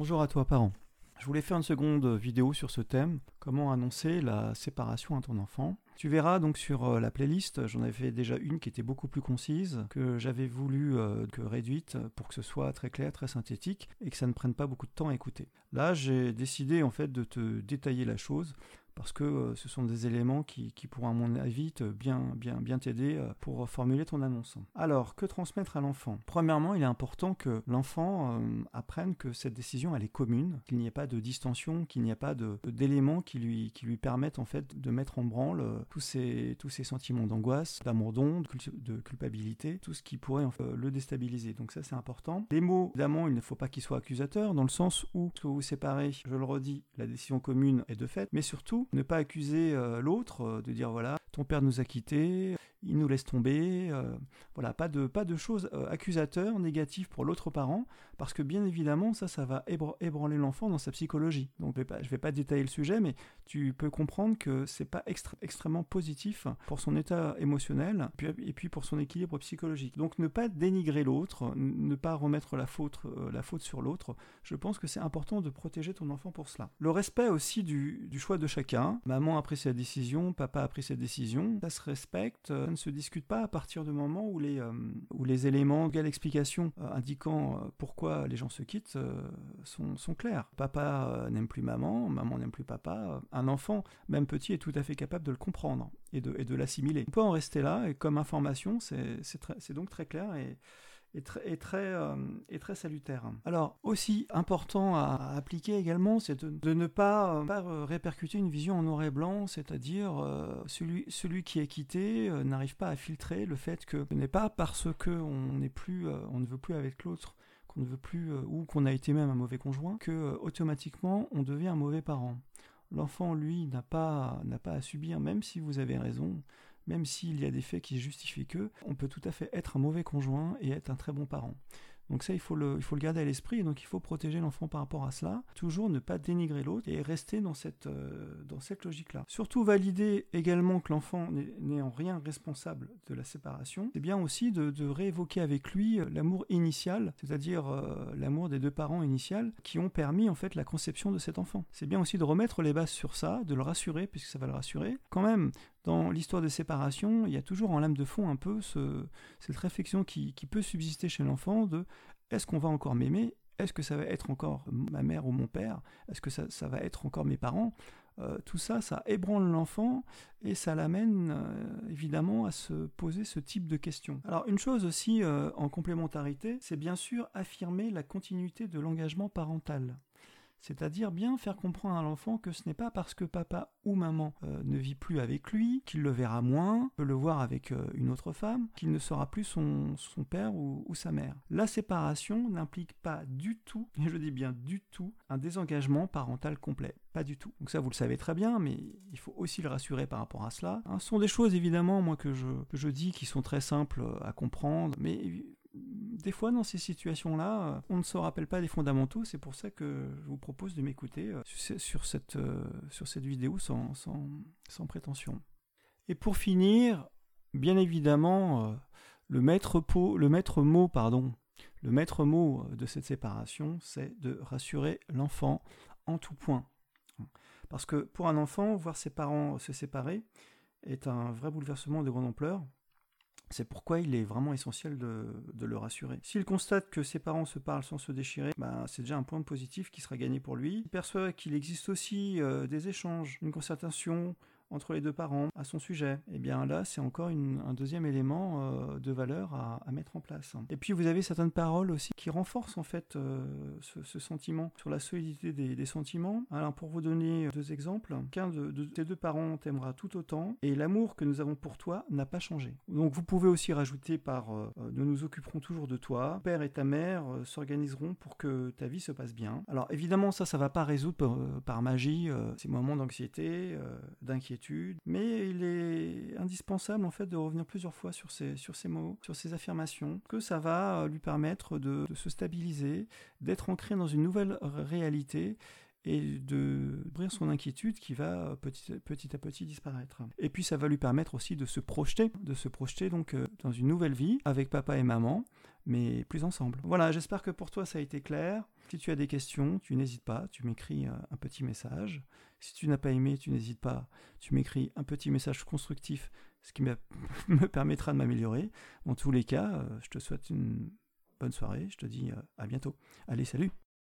Bonjour à toi parent. Je voulais faire une seconde vidéo sur ce thème, comment annoncer la séparation à ton enfant? Tu verras donc sur euh, la playlist, j'en avais déjà une qui était beaucoup plus concise, que j'avais voulu euh, que réduite pour que ce soit très clair, très synthétique et que ça ne prenne pas beaucoup de temps à écouter. Là, j'ai décidé en fait de te détailler la chose parce que euh, ce sont des éléments qui, pourront à mon avis bien, bien, bien t'aider euh, pour formuler ton annonce. Alors, que transmettre à l'enfant? Premièrement, il est important que l'enfant euh, apprenne que cette décision, elle est commune, qu'il n'y ait pas de distension, qu'il n'y ait pas d'éléments qui lui, qui lui permettent en fait de mettre en branle tous ces, tous ces sentiments d'angoisse, d'amour de, de culpabilité, tout ce qui pourrait le déstabiliser. Donc ça, c'est important. Les mots, évidemment, il ne faut pas qu'ils soient accusateurs, dans le sens où, que vous vous séparez, je le redis, la décision commune est de fait, mais surtout, ne pas accuser euh, l'autre, euh, de dire voilà, ton père nous a quittés, il nous laisse tomber, euh, voilà, pas de, pas de choses accusateurs, négatives pour l'autre parent, parce que bien évidemment, ça, ça va ébranler l'enfant dans sa psychologie. Donc je ne vais pas détailler le sujet, mais tu peux comprendre que c'est pas extrêmement positif pour son état émotionnel, et puis pour son équilibre psychologique. Donc ne pas dénigrer l'autre, ne pas remettre la faute, la faute sur l'autre, je pense que c'est important de protéger ton enfant pour cela. Le respect aussi du, du choix de chacun, Maman a pris sa décision, papa a pris sa décision. Ça se respecte, ne se discute pas à partir du moment où les, euh, où les éléments, quelle explication euh, indiquant euh, pourquoi les gens se quittent sont, sont, clairs. Papa n'aime plus maman, maman n'aime plus papa. Un enfant, même petit, est tout à fait capable de le comprendre et de, et de l'assimiler. On peut en rester là, et comme information, c'est donc très clair et est très, euh, salutaire. Alors, aussi important à, appliquer également, c'est de, ne pas, euh, répercuter une vision en noir et blanc, c'est-à-dire euh, celui, qui est quitté n'arrive pas à filtrer le fait que ce n'est pas parce qu'on n'est plus, on ne veut plus avec l'autre qu'on ne veut plus ou qu'on a été même un mauvais conjoint que automatiquement on devient un mauvais parent. L'enfant, lui, n'a pas à subir, même si vous avez raison, même s'il y a des faits qui justifient que, on peut tout à fait être un mauvais conjoint et être un très bon parent. Donc ça, il faut le, il faut le garder à l'esprit, et donc il faut protéger l'enfant par rapport à cela. Toujours ne pas dénigrer l'autre et rester dans cette, euh, cette logique-là. Surtout valider également que l'enfant n'est en rien responsable de la séparation. C'est bien aussi de, de, réévoquer avec lui euh, l'amour initial, c'est-à-dire euh, l'amour des deux parents initial, qui ont permis en fait la conception de cet enfant. C'est bien aussi de remettre les bases sur ça, de le rassurer, puisque ça va le rassurer. Quand même, dans l'histoire de séparation, il y a toujours en lame de fond un peu ce, cette réflexion qui, peut subsister chez l'enfant de est-ce qu'on va encore m'aimer? Est-ce que ça va être encore ma mère ou mon père? Est-ce que ça, ça, va être encore mes parents? Euh, Tout ça, ça ébranle l'enfant et ça l'amène euh, évidemment à se poser ce type de questions. Alors une chose aussi euh, en complémentarité, c'est bien sûr affirmer la continuité de l'engagement parental. C'est-à-dire bien faire comprendre à l'enfant que ce n'est pas parce que papa ou maman euh, ne vit plus avec lui, qu'il le verra moins, peut le voir avec euh, une autre femme, qu'il ne sera plus son, père ou, sa mère. La séparation n'implique pas du tout, et je dis bien du tout, un désengagement parental complet. Pas du tout. Donc ça, vous le savez très bien, mais il faut aussi le rassurer par rapport à cela. Hein, ce sont des choses, évidemment, moi, que je, que je dis qui sont très simples à comprendre, mais des fois, dans ces situations-là, euh, on ne se rappelle pas des fondamentaux. C'est pour ça que je vous propose de m'écouter euh, sur cette, euh, sur cette vidéo sans, prétention. Et pour finir, bien évidemment, le maître mot, pardon, le maître mot de cette séparation, c'est de rassurer l'enfant en tout point. Parce que pour un enfant, voir ses parents se séparer est un vrai bouleversement de grande ampleur. C'est pourquoi il est vraiment essentiel de, le rassurer. S'il constate que ses parents se parlent sans se déchirer, bah, c'est déjà un point positif qui sera gagné pour lui. Il perçoit qu'il existe aussi euh, des échanges, une concertation, entre les deux parents à son sujet, et eh bien là, c'est encore un deuxième élément euh, de valeur à, mettre en place. Et puis vous avez certaines paroles aussi qui renforcent en fait euh, ce, sentiment sur la solidité des, sentiments. Alors pour vous donner deux exemples, qu'un de, tes deux parents t'aimera tout autant et l'amour que nous avons pour toi n'a pas changé. Donc vous pouvez aussi rajouter par euh, nous nous occuperons toujours de toi, père et ta mère s'organiseront pour que ta vie se passe bien. Alors évidemment ça, ça va pas résoudre par magie ces moments d'anxiété, d'inquiétude mais il est indispensable en fait de revenir plusieurs fois sur ces, mots, sur ces affirmations, que ça va euh, lui permettre de, se stabiliser, d'être ancré dans une nouvelle réalité et de brir son inquiétude qui va petit, petit, à petit disparaître. Et puis ça va lui permettre aussi de se projeter, de se projeter donc euh, dans une nouvelle vie avec papa et maman, mais plus ensemble. Voilà, j'espère que pour toi ça a été clair. Si tu as des questions, tu n'hésites pas, tu m'écris euh, un petit message. Si tu n'as pas aimé, tu n'hésites pas, tu m'écris un petit message constructif, ce qui me permettra de m'améliorer. Dans tous les cas, euh, je te souhaite une bonne soirée, je te dis euh, à bientôt. Allez, salut